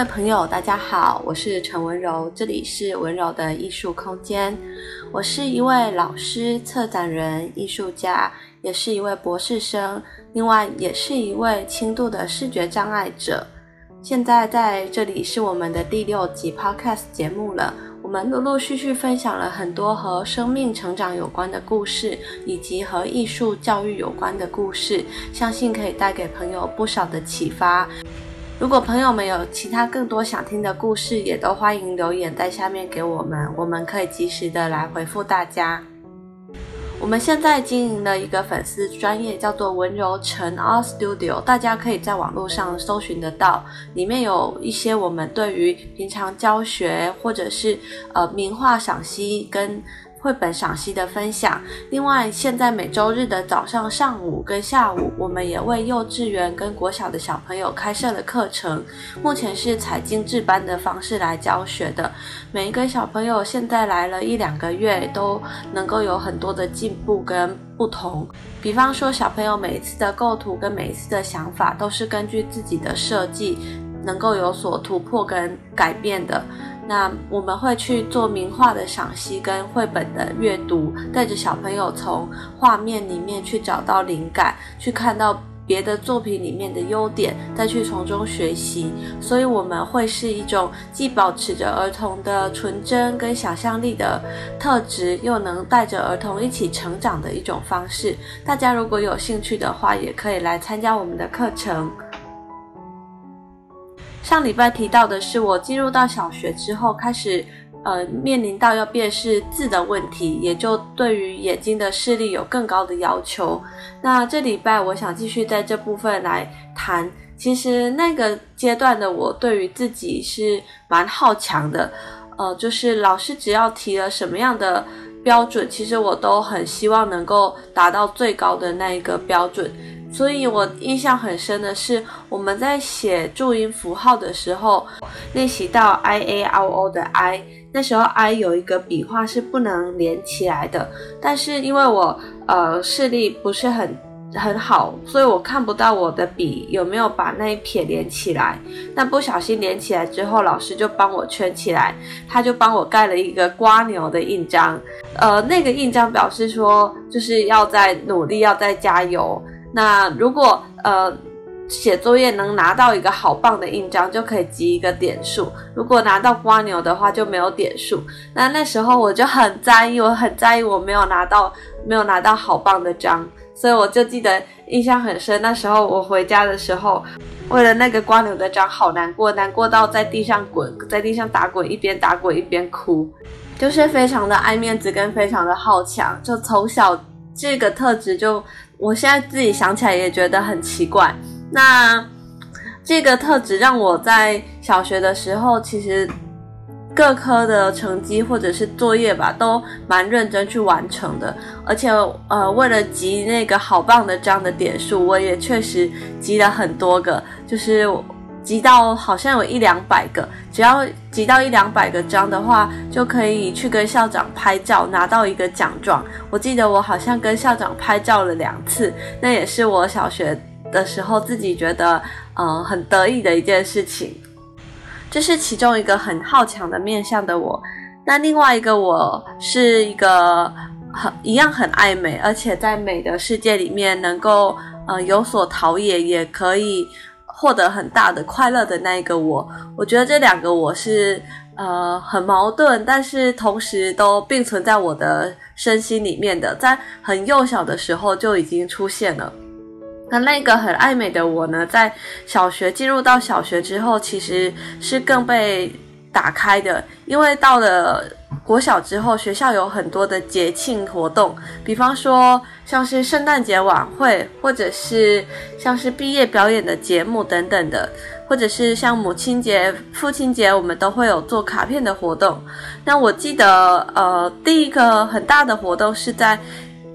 位朋友，大家好，我是陈文柔，这里是文柔的艺术空间。我是一位老师、策展人、艺术家，也是一位博士生，另外也是一位轻度的视觉障碍者。现在在这里是我们的第六集 Podcast 节目了。我们陆陆续续分享了很多和生命成长有关的故事，以及和艺术教育有关的故事，相信可以带给朋友不少的启发。如果朋友们有其他更多想听的故事，也都欢迎留言在下面给我们，我们可以及时的来回复大家。我们现在经营了一个粉丝专业，叫做雯柔陈 Art Studio，大家可以在网络上搜寻得到，里面有一些我们对于平常教学或者是呃名画赏析跟。绘本赏析的分享。另外，现在每周日的早上、上午跟下午，我们也为幼稚园跟国小的小朋友开设了课程。目前是采精致班的方式来教学的。每一个小朋友现在来了一两个月，都能够有很多的进步跟不同。比方说，小朋友每一次的构图跟每一次的想法，都是根据自己的设计，能够有所突破跟改变的。那我们会去做名画的赏析跟绘本的阅读，带着小朋友从画面里面去找到灵感，去看到别的作品里面的优点，再去从中学习。所以我们会是一种既保持着儿童的纯真跟想象力的特质，又能带着儿童一起成长的一种方式。大家如果有兴趣的话，也可以来参加我们的课程。上礼拜提到的是，我进入到小学之后，开始呃面临到要辨识字的问题，也就对于眼睛的视力有更高的要求。那这礼拜我想继续在这部分来谈，其实那个阶段的我对于自己是蛮好强的，呃，就是老师只要提了什么样的标准，其实我都很希望能够达到最高的那一个标准。所以我印象很深的是，我们在写注音符号的时候，练习到 i a r o 的 i，那时候 i 有一个笔画是不能连起来的，但是因为我呃视力不是很很好，所以我看不到我的笔有没有把那一撇连起来。那不小心连起来之后，老师就帮我圈起来，他就帮我盖了一个蜗牛的印章，呃，那个印章表示说就是要再努力，要再加油。那如果呃写作业能拿到一个好棒的印章，就可以积一个点数。如果拿到瓜牛的话，就没有点数。那那时候我就很在意，我很在意我没有拿到没有拿到好棒的章，所以我就记得印象很深。那时候我回家的时候，为了那个瓜牛的章，好难过，难过到在地上滚，在地上打滚，一边打滚一边哭，就是非常的爱面子跟非常的好强，就从小这个特质就。我现在自己想起来也觉得很奇怪。那这个特质让我在小学的时候，其实各科的成绩或者是作业吧，都蛮认真去完成的。而且，呃，为了集那个好棒的这样的点数，我也确实集了很多个，就是。集到好像有一两百个，只要集到一两百个章的话，就可以去跟校长拍照，拿到一个奖状。我记得我好像跟校长拍照了两次，那也是我小学的时候自己觉得呃很得意的一件事情。这是其中一个很好强的面向的我。那另外一个我是一个很一样很爱美，而且在美的世界里面能够呃有所陶冶，也可以。获得很大的快乐的那一个我，我觉得这两个我是呃很矛盾，但是同时都并存在我的身心里面的，在很幼小的时候就已经出现了。那那个很爱美的我呢，在小学进入到小学之后，其实是更被打开的，因为到了。国小之后，学校有很多的节庆活动，比方说像是圣诞节晚会，或者是像是毕业表演的节目等等的，或者是像母亲节、父亲节，我们都会有做卡片的活动。那我记得，呃，第一个很大的活动是在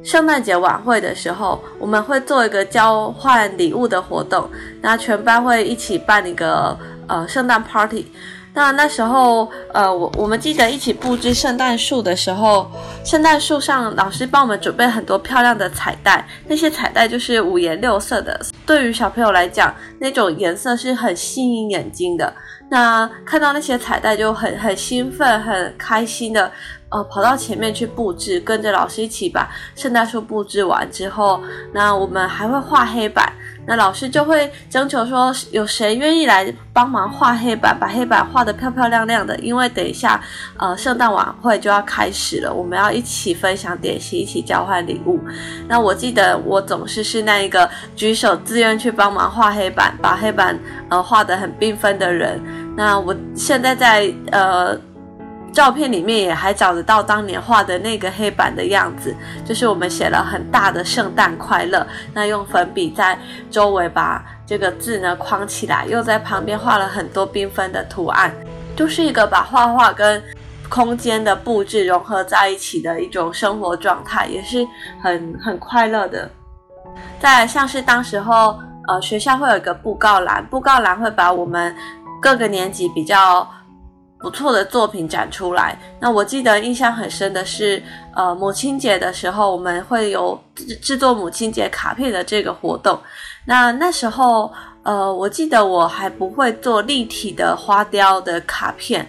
圣诞节晚会的时候，我们会做一个交换礼物的活动，那全班会一起办一个呃圣诞 party。那那时候，呃，我我们记得一起布置圣诞树的时候，圣诞树上老师帮我们准备很多漂亮的彩带，那些彩带就是五颜六色的，对于小朋友来讲，那种颜色是很吸引眼睛的。那看到那些彩带就很很兴奋、很开心的，呃，跑到前面去布置，跟着老师一起把圣诞树布置完之后，那我们还会画黑板。那老师就会征求说，有谁愿意来帮忙画黑板，把黑板画得漂漂亮亮的？因为等一下，呃，圣诞晚会就要开始了，我们要一起分享点心，一起交换礼物。那我记得我总是是那一个举手自愿去帮忙画黑板，把黑板呃画得很缤纷的人。那我现在在呃。照片里面也还找得到当年画的那个黑板的样子，就是我们写了很大的“圣诞快乐”，那用粉笔在周围把这个字呢框起来，又在旁边画了很多缤纷的图案，就是一个把画画跟空间的布置融合在一起的一种生活状态，也是很很快乐的。再来像是当时候呃学校会有一个布告栏，布告栏会把我们各个年级比较。不错的作品展出来。那我记得印象很深的是，呃，母亲节的时候，我们会有制制作母亲节卡片的这个活动。那那时候，呃，我记得我还不会做立体的花雕的卡片。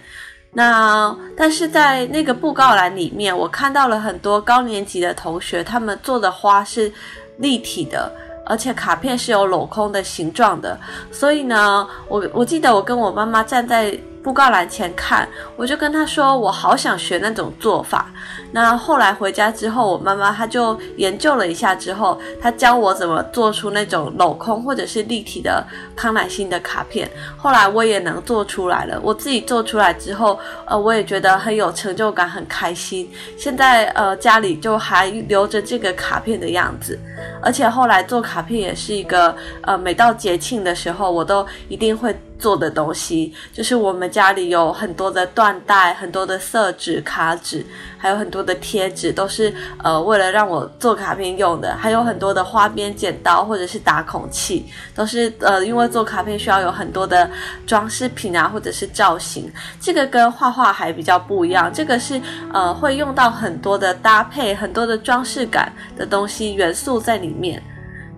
那但是在那个布告栏里面，我看到了很多高年级的同学，他们做的花是立体的，而且卡片是有镂空的形状的。所以呢，我我记得我跟我妈妈站在。布告栏前看，我就跟他说，我好想学那种做法。那后来回家之后，我妈妈她就研究了一下之后，她教我怎么做出那种镂空或者是立体的康乃馨的卡片。后来我也能做出来了。我自己做出来之后，呃，我也觉得很有成就感，很开心。现在呃家里就还留着这个卡片的样子，而且后来做卡片也是一个呃，每到节庆的时候，我都一定会。做的东西就是我们家里有很多的缎带、很多的色纸、卡纸，还有很多的贴纸，都是呃为了让我做卡片用的。还有很多的花边剪刀或者是打孔器，都是呃因为做卡片需要有很多的装饰品啊，或者是造型。这个跟画画还比较不一样，这个是呃会用到很多的搭配、很多的装饰感的东西元素在里面。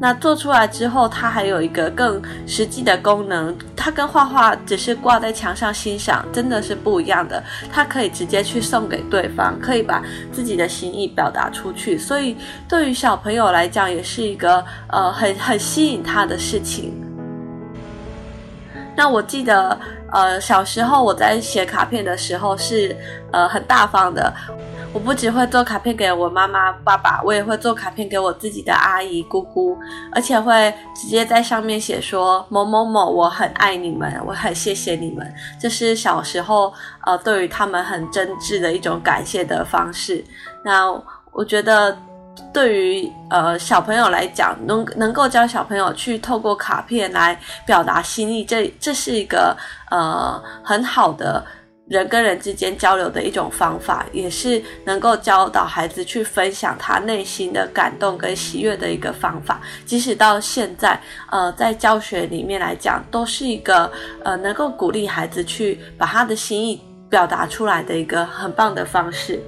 那做出来之后，它还有一个更实际的功能。它跟画画只是挂在墙上欣赏，真的是不一样的。它可以直接去送给对方，可以把自己的心意表达出去。所以对于小朋友来讲，也是一个呃很很吸引他的事情。那我记得呃小时候我在写卡片的时候是呃很大方的。我不只会做卡片给我妈妈、爸爸，我也会做卡片给我自己的阿姨、姑姑，而且会直接在上面写说某某某，我很爱你们，我很谢谢你们。这是小时候呃对于他们很真挚的一种感谢的方式。那我觉得对于呃小朋友来讲，能能够教小朋友去透过卡片来表达心意，这这是一个呃很好的。人跟人之间交流的一种方法，也是能够教导孩子去分享他内心的感动跟喜悦的一个方法。即使到现在，呃，在教学里面来讲，都是一个呃能够鼓励孩子去把他的心意表达出来的一个很棒的方式。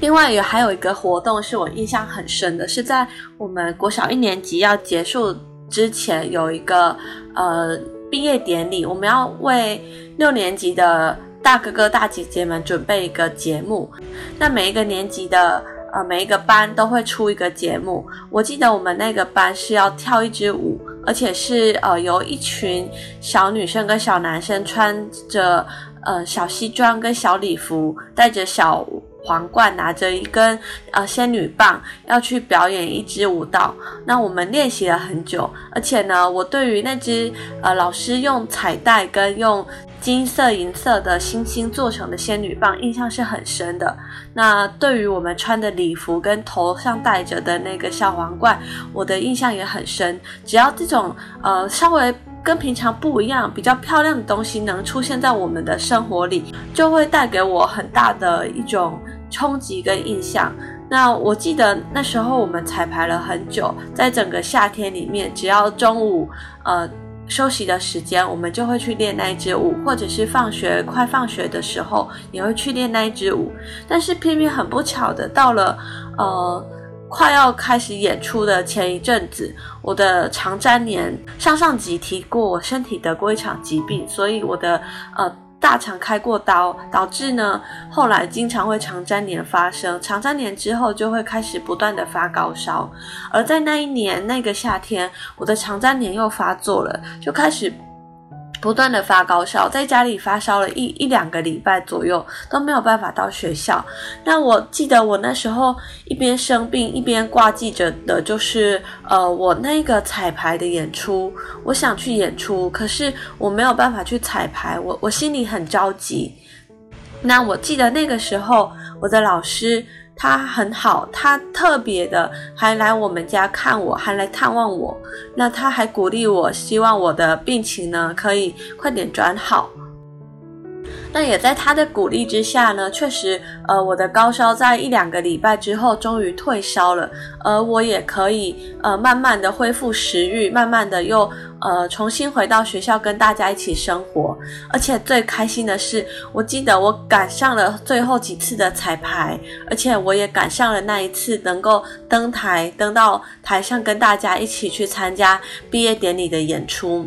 另外，也还有一个活动是我印象很深的，是在我们国小一年级要结束之前，有一个呃。毕业典礼，我们要为六年级的大哥哥大姐姐们准备一个节目。那每一个年级的呃每一个班都会出一个节目。我记得我们那个班是要跳一支舞，而且是呃由一群小女生跟小男生穿着呃小西装跟小礼服，带着小。皇冠拿着一根呃仙女棒，要去表演一支舞蹈。那我们练习了很久，而且呢，我对于那只呃老师用彩带跟用金色银色的星星做成的仙女棒印象是很深的。那对于我们穿的礼服跟头上戴着的那个小皇冠，我的印象也很深。只要这种呃稍微跟平常不一样、比较漂亮的东西能出现在我们的生活里，就会带给我很大的一种冲击跟印象。那我记得那时候我们彩排了很久，在整个夏天里面，只要中午呃休息的时间，我们就会去练那一支舞，或者是放学快放学的时候也会去练那一支舞。但是偏偏很不巧的，到了呃快要开始演出的前一阵子，我的肠粘连，上上集提过，我身体得过一场疾病，所以我的呃大肠开过刀，导致呢后来经常会肠粘连发生，肠粘连之后就会开始不断的发高烧，而在那一年那个夏天，我的肠粘连又发作了，就开始。不断的发高烧，在家里发烧了一一两个礼拜左右，都没有办法到学校。那我记得我那时候一边生病一边挂记着的就是，呃，我那个彩排的演出，我想去演出，可是我没有办法去彩排，我我心里很着急。那我记得那个时候，我的老师。他很好，他特别的还来我们家看我，还来探望我。那他还鼓励我，希望我的病情呢可以快点转好。那也在他的鼓励之下呢，确实，呃，我的高烧在一两个礼拜之后终于退烧了，而我也可以呃慢慢的恢复食欲，慢慢的又呃重新回到学校跟大家一起生活。而且最开心的是，我记得我赶上了最后几次的彩排，而且我也赶上了那一次能够登台，登到台上跟大家一起去参加毕业典礼的演出。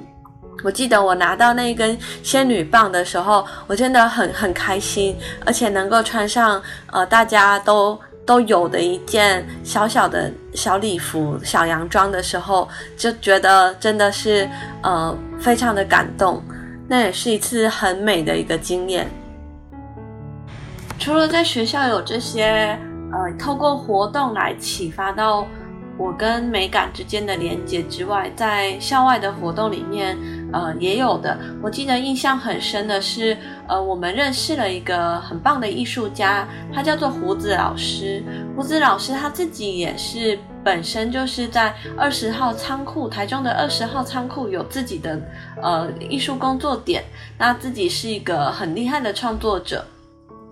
我记得我拿到那一根仙女棒的时候，我真的很很开心，而且能够穿上呃大家都都有的一件小小的小礼服、小洋装的时候，就觉得真的是呃非常的感动。那也是一次很美的一个经验。除了在学校有这些呃透过活动来启发到我跟美感之间的连结之外，在校外的活动里面，呃，也有的。我记得印象很深的是，呃，我们认识了一个很棒的艺术家，他叫做胡子老师。胡子老师他自己也是本身就是在二十号仓库，台中的二十号仓库有自己的呃艺术工作点，那自己是一个很厉害的创作者。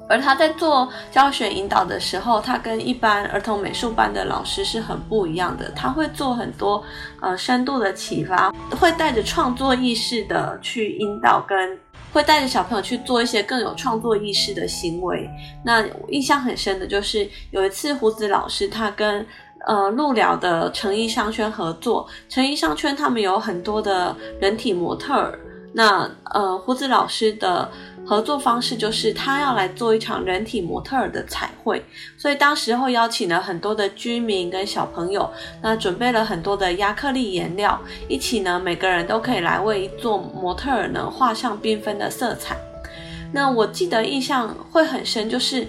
而他在做教学引导的时候，他跟一般儿童美术班的老师是很不一样的。他会做很多呃深度的启发，会带着创作意识的去引导，跟会带着小朋友去做一些更有创作意识的行为。那印象很深的就是有一次胡子老师他跟呃鹿寮的成衣商圈合作，成衣商圈他们有很多的人体模特儿，那呃胡子老师的。合作方式就是他要来做一场人体模特儿的彩绘，所以当时候邀请了很多的居民跟小朋友，那准备了很多的亚克力颜料，一起呢，每个人都可以来为一座模特儿呢画上缤纷的色彩。那我记得印象会很深，就是。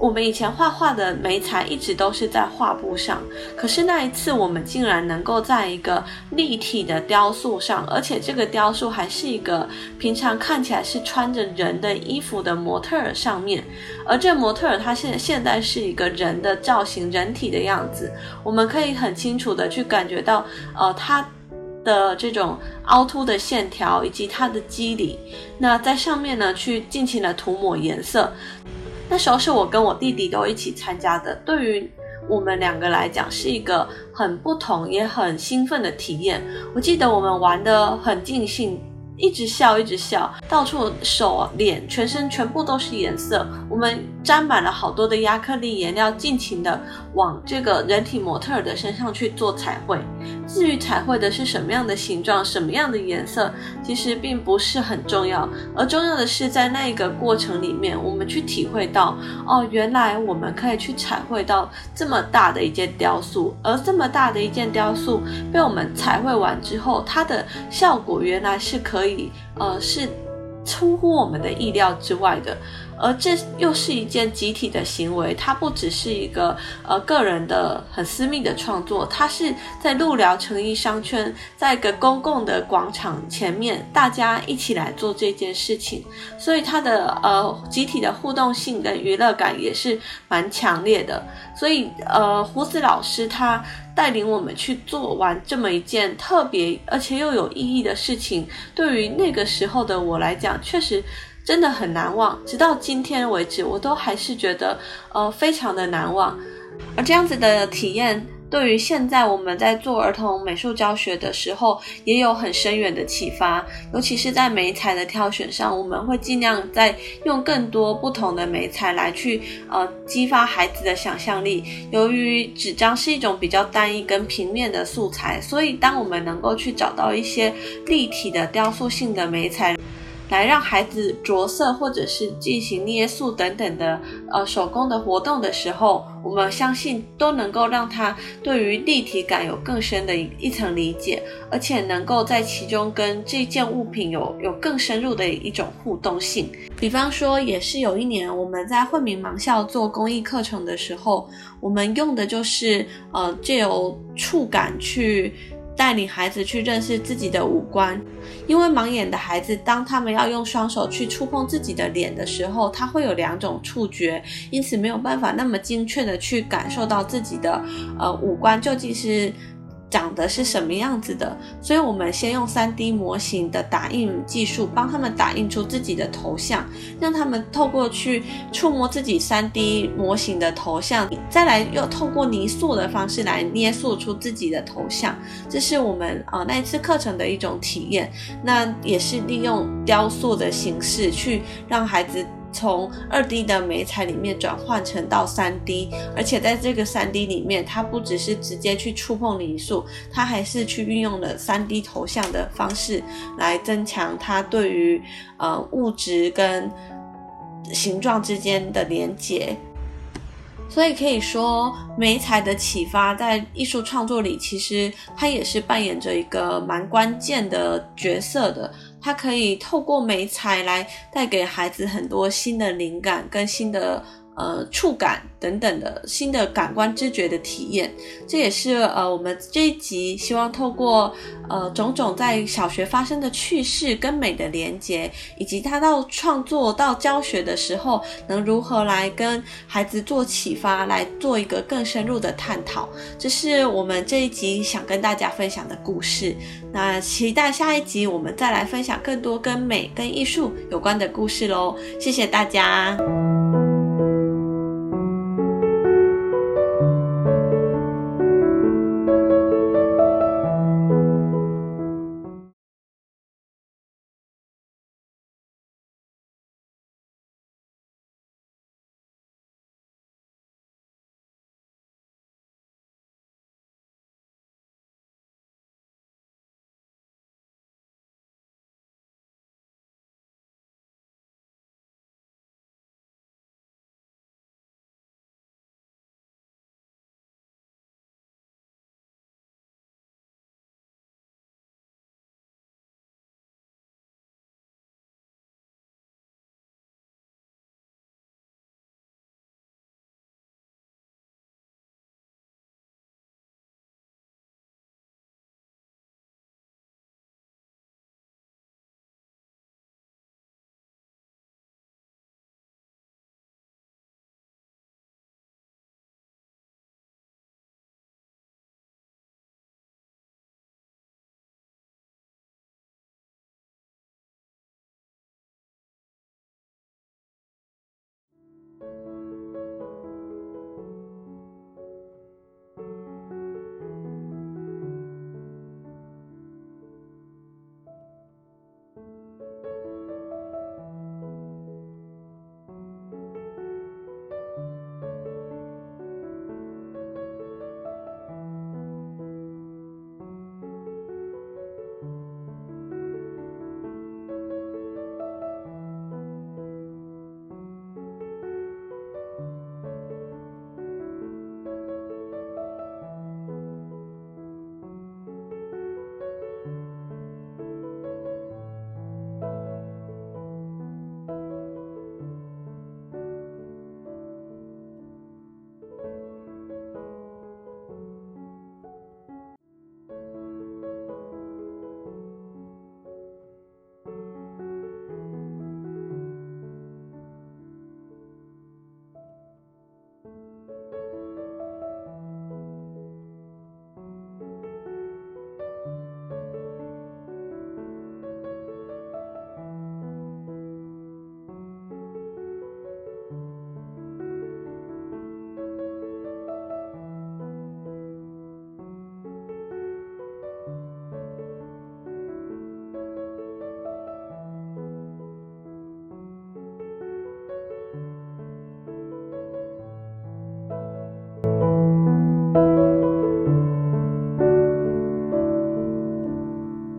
我们以前画画的媒材一直都是在画布上，可是那一次我们竟然能够在一个立体的雕塑上，而且这个雕塑还是一个平常看起来是穿着人的衣服的模特儿上面，而这模特儿他现现在是一个人的造型，人体的样子，我们可以很清楚的去感觉到，呃，他的这种凹凸的线条以及它的肌理，那在上面呢去尽情的涂抹颜色。那时候是我跟我弟弟都一起参加的，对于我们两个来讲是一个很不同也很兴奋的体验。我记得我们玩的很尽兴。一直笑，一直笑，到处手、脸、全身全部都是颜色。我们沾满了好多的亚克力颜料，尽情的往这个人体模特儿的身上去做彩绘。至于彩绘的是什么样的形状、什么样的颜色，其实并不是很重要。而重要的是，在那一个过程里面，我们去体会到，哦，原来我们可以去彩绘到这么大的一件雕塑，而这么大的一件雕塑被我们彩绘完之后，它的效果原来是可以。呃，是出乎我们的意料之外的。而这又是一件集体的行为，它不只是一个呃个人的很私密的创作，它是在鹿寮成衣商圈，在一个公共的广场前面，大家一起来做这件事情，所以它的呃集体的互动性跟娱乐感也是蛮强烈的。所以呃胡子老师他带领我们去做完这么一件特别而且又有意义的事情，对于那个时候的我来讲，确实。真的很难忘，直到今天为止，我都还是觉得，呃，非常的难忘。而这样子的体验，对于现在我们在做儿童美术教学的时候，也有很深远的启发。尤其是在媒材的挑选上，我们会尽量在用更多不同的媒材来去呃激发孩子的想象力。由于纸张是一种比较单一跟平面的素材，所以当我们能够去找到一些立体的雕塑性的媒材。来让孩子着色，或者是进行捏塑等等的呃手工的活动的时候，我们相信都能够让他对于立体感有更深的一一层理解，而且能够在其中跟这件物品有有更深入的一种互动性。比方说，也是有一年我们在惠民盲校做公益课程的时候，我们用的就是呃借由触感去。带领孩子去认识自己的五官，因为盲眼的孩子，当他们要用双手去触碰自己的脸的时候，他会有两种触觉，因此没有办法那么精确的去感受到自己的呃五官究竟是。长得是什么样子的？所以我们先用 3D 模型的打印技术，帮他们打印出自己的头像，让他们透过去触摸自己 3D 模型的头像，再来又透过泥塑的方式来捏塑出自己的头像。这是我们呃那一次课程的一种体验。那也是利用雕塑的形式去让孩子。从二 D 的媒材里面转换成到三 D，而且在这个三 D 里面，它不只是直接去触碰泥塑，它还是去运用了三 D 头像的方式来增强它对于呃物质跟形状之间的连接。所以可以说，媒材的启发在艺术创作里，其实它也是扮演着一个蛮关键的角色的。它可以透过美彩来带给孩子很多新的灵感跟新的。呃，触感等等的新的感官知觉的体验，这也是呃我们这一集希望透过呃种种在小学发生的趣事跟美的连结，以及他到创作到教学的时候，能如何来跟孩子做启发，来做一个更深入的探讨。这是我们这一集想跟大家分享的故事。那期待下一集我们再来分享更多跟美跟艺术有关的故事喽。谢谢大家。